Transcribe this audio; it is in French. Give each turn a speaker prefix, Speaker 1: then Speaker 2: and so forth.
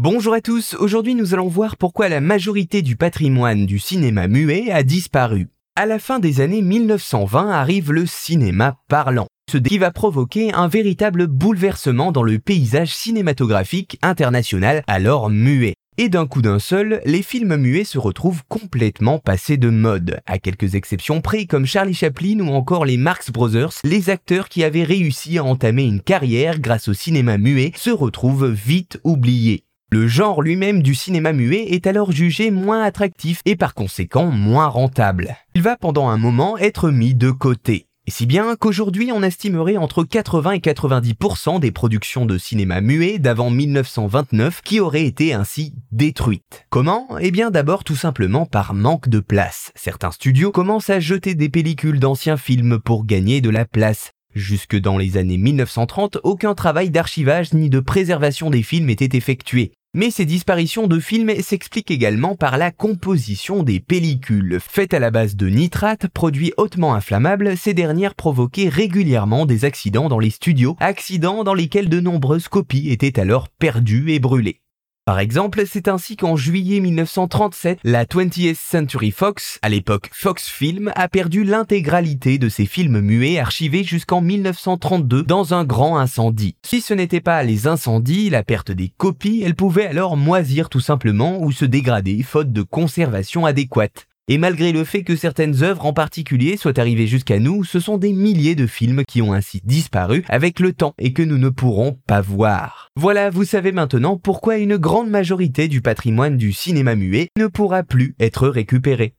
Speaker 1: Bonjour à tous, aujourd'hui nous allons voir pourquoi la majorité du patrimoine du cinéma muet a disparu. À la fin des années 1920 arrive le cinéma parlant, ce qui va provoquer un véritable bouleversement dans le paysage cinématographique international alors muet. Et d'un coup d'un seul, les films muets se retrouvent complètement passés de mode. À quelques exceptions près comme Charlie Chaplin ou encore les Marx Brothers, les acteurs qui avaient réussi à entamer une carrière grâce au cinéma muet se retrouvent vite oubliés. Le genre lui-même du cinéma muet est alors jugé moins attractif et par conséquent moins rentable. Il va pendant un moment être mis de côté. Et si bien qu'aujourd'hui on estimerait entre 80 et 90% des productions de cinéma muet d'avant 1929 qui auraient été ainsi détruites. Comment? Eh bien d'abord tout simplement par manque de place. Certains studios commencent à jeter des pellicules d'anciens films pour gagner de la place. Jusque dans les années 1930, aucun travail d'archivage ni de préservation des films était effectué. Mais ces disparitions de films s'expliquent également par la composition des pellicules. Faites à la base de nitrate, produits hautement inflammables, ces dernières provoquaient régulièrement des accidents dans les studios, accidents dans lesquels de nombreuses copies étaient alors perdues et brûlées. Par exemple, c'est ainsi qu'en juillet 1937, la 20th Century Fox, à l'époque Fox Film, a perdu l'intégralité de ses films muets archivés jusqu'en 1932 dans un grand incendie. Si ce n'était pas les incendies, la perte des copies, elles pouvaient alors moisir tout simplement ou se dégrader faute de conservation adéquate. Et malgré le fait que certaines œuvres en particulier soient arrivées jusqu'à nous, ce sont des milliers de films qui ont ainsi disparu avec le temps et que nous ne pourrons pas voir. Voilà, vous savez maintenant pourquoi une grande majorité du patrimoine du cinéma muet ne pourra plus être récupéré.